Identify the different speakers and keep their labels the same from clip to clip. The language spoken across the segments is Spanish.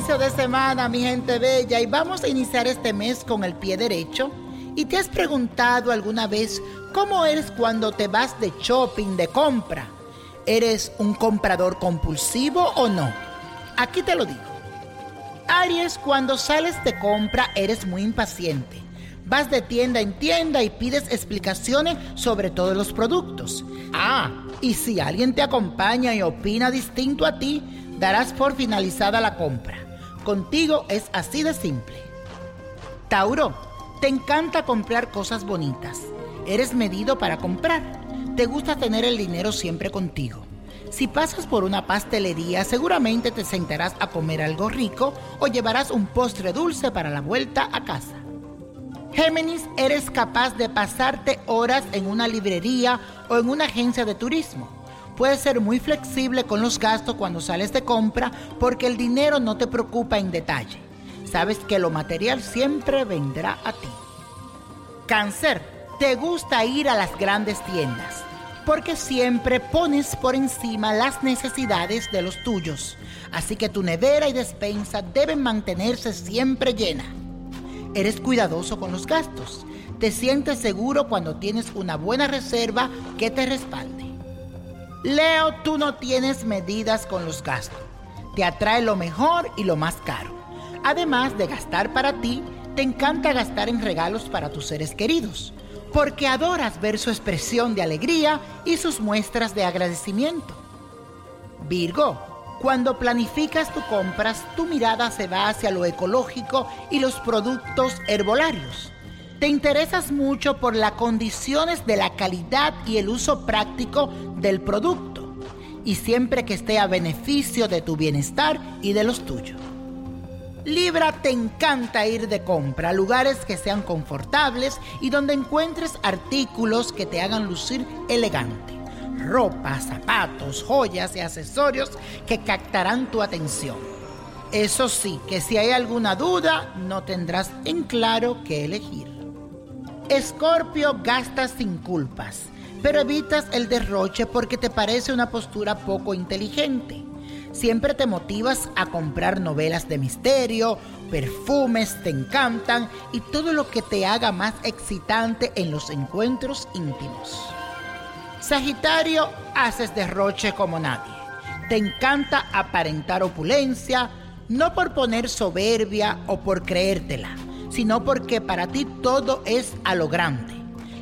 Speaker 1: Inicio de semana, mi gente bella, y vamos a iniciar este mes con el pie derecho. ¿Y te has preguntado alguna vez cómo eres cuando te vas de shopping, de compra? ¿Eres un comprador compulsivo o no? Aquí te lo digo. Aries, cuando sales de compra eres muy impaciente. Vas de tienda en tienda y pides explicaciones sobre todos los productos. Ah, y si alguien te acompaña y opina distinto a ti, darás por finalizada la compra. Contigo es así de simple. Tauro, te encanta comprar cosas bonitas. Eres medido para comprar. Te gusta tener el dinero siempre contigo. Si pasas por una pastelería, seguramente te sentarás a comer algo rico o llevarás un postre dulce para la vuelta a casa. Géminis, eres capaz de pasarte horas en una librería o en una agencia de turismo. Puedes ser muy flexible con los gastos cuando sales de compra porque el dinero no te preocupa en detalle. Sabes que lo material siempre vendrá a ti. Cáncer, te gusta ir a las grandes tiendas porque siempre pones por encima las necesidades de los tuyos. Así que tu nevera y despensa deben mantenerse siempre llena. Eres cuidadoso con los gastos. Te sientes seguro cuando tienes una buena reserva que te respalde. Leo, tú no tienes medidas con los gastos. Te atrae lo mejor y lo más caro. Además de gastar para ti, te encanta gastar en regalos para tus seres queridos, porque adoras ver su expresión de alegría y sus muestras de agradecimiento. Virgo, cuando planificas tu compras, tu mirada se va hacia lo ecológico y los productos herbolarios. Te interesas mucho por las condiciones de la calidad y el uso práctico del producto, y siempre que esté a beneficio de tu bienestar y de los tuyos. Libra te encanta ir de compra a lugares que sean confortables y donde encuentres artículos que te hagan lucir elegante. Ropa, zapatos, joyas y accesorios que captarán tu atención. Eso sí, que si hay alguna duda, no tendrás en claro qué elegir. Escorpio gastas sin culpas, pero evitas el derroche porque te parece una postura poco inteligente. Siempre te motivas a comprar novelas de misterio, perfumes te encantan y todo lo que te haga más excitante en los encuentros íntimos. Sagitario, haces derroche como nadie. Te encanta aparentar opulencia, no por poner soberbia o por creértela, sino porque para ti todo es a lo grande.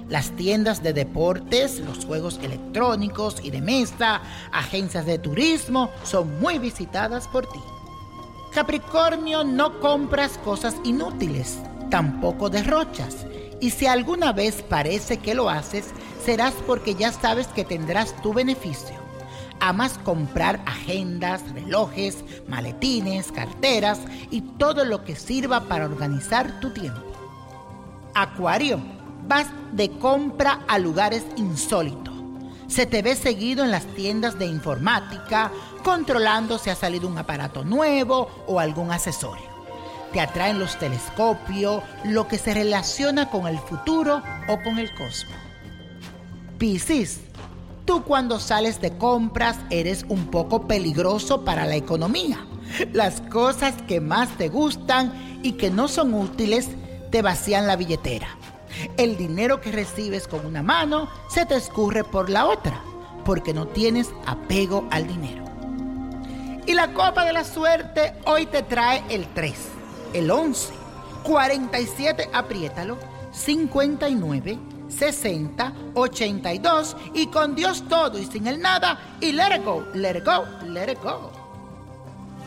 Speaker 1: Las tiendas de deportes, los juegos electrónicos y de mesa, agencias de turismo son muy visitadas por ti. Capricornio, no compras cosas inútiles, tampoco derrochas. Y si alguna vez parece que lo haces, serás porque ya sabes que tendrás tu beneficio. Amas comprar agendas, relojes, maletines, carteras y todo lo que sirva para organizar tu tiempo. Acuario, vas de compra a lugares insólitos. Se te ve seguido en las tiendas de informática, controlando si ha salido un aparato nuevo o algún accesorio. Te atraen los telescopios, lo que se relaciona con el futuro o con el cosmos. Piscis, tú cuando sales de compras eres un poco peligroso para la economía. Las cosas que más te gustan y que no son útiles te vacían la billetera. El dinero que recibes con una mano se te escurre por la otra, porque no tienes apego al dinero. Y la copa de la suerte hoy te trae el 3, el 11, 47, apriétalo, 59, 60, 82 y con Dios todo y sin el nada y let it go, let it go, let it go.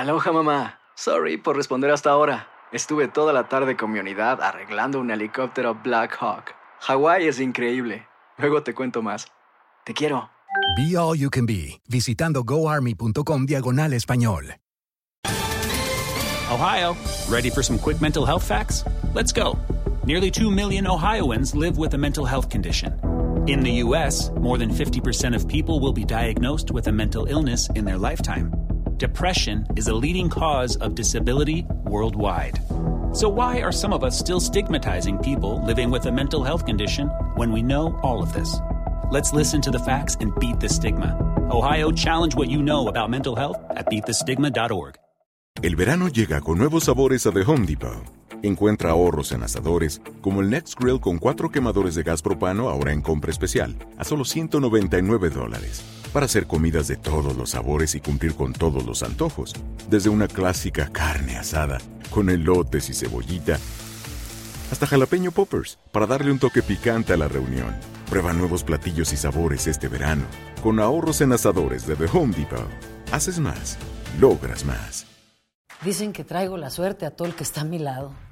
Speaker 2: Aloha mamá. Sorry por responder hasta ahora. Estuve toda la tarde con mi unidad arreglando un helicóptero Black Hawk. Hawái es increíble. Luego te cuento más. Te quiero.
Speaker 3: Be All You Can Be, visitando goarmy.com diagonal español.
Speaker 4: Ohio, ready for some quick mental health facts? Let's go. Nearly 2 million Ohioans live with a mental health condition. In the U.S., more than 50% of people will be diagnosed with a mental illness in their lifetime. Depression is a leading cause of disability worldwide. So, why are some of us still stigmatizing people living with a mental health condition when we know all of this? Let's listen to the facts and beat the stigma. Ohio, challenge what you know about mental health at beatthestigma.org.
Speaker 5: El verano llega con nuevos sabores a The Home Depot. Encuentra ahorros en asadores, como el Next Grill con cuatro quemadores de gas propano ahora en compra especial, a solo 199 dólares. Para hacer comidas de todos los sabores y cumplir con todos los antojos. Desde una clásica carne asada, con elotes y cebollita, hasta jalapeño poppers, para darle un toque picante a la reunión. Prueba nuevos platillos y sabores este verano, con ahorros en asadores de The Home Depot. Haces más, logras más.
Speaker 6: Dicen que traigo la suerte a todo el que está a mi lado.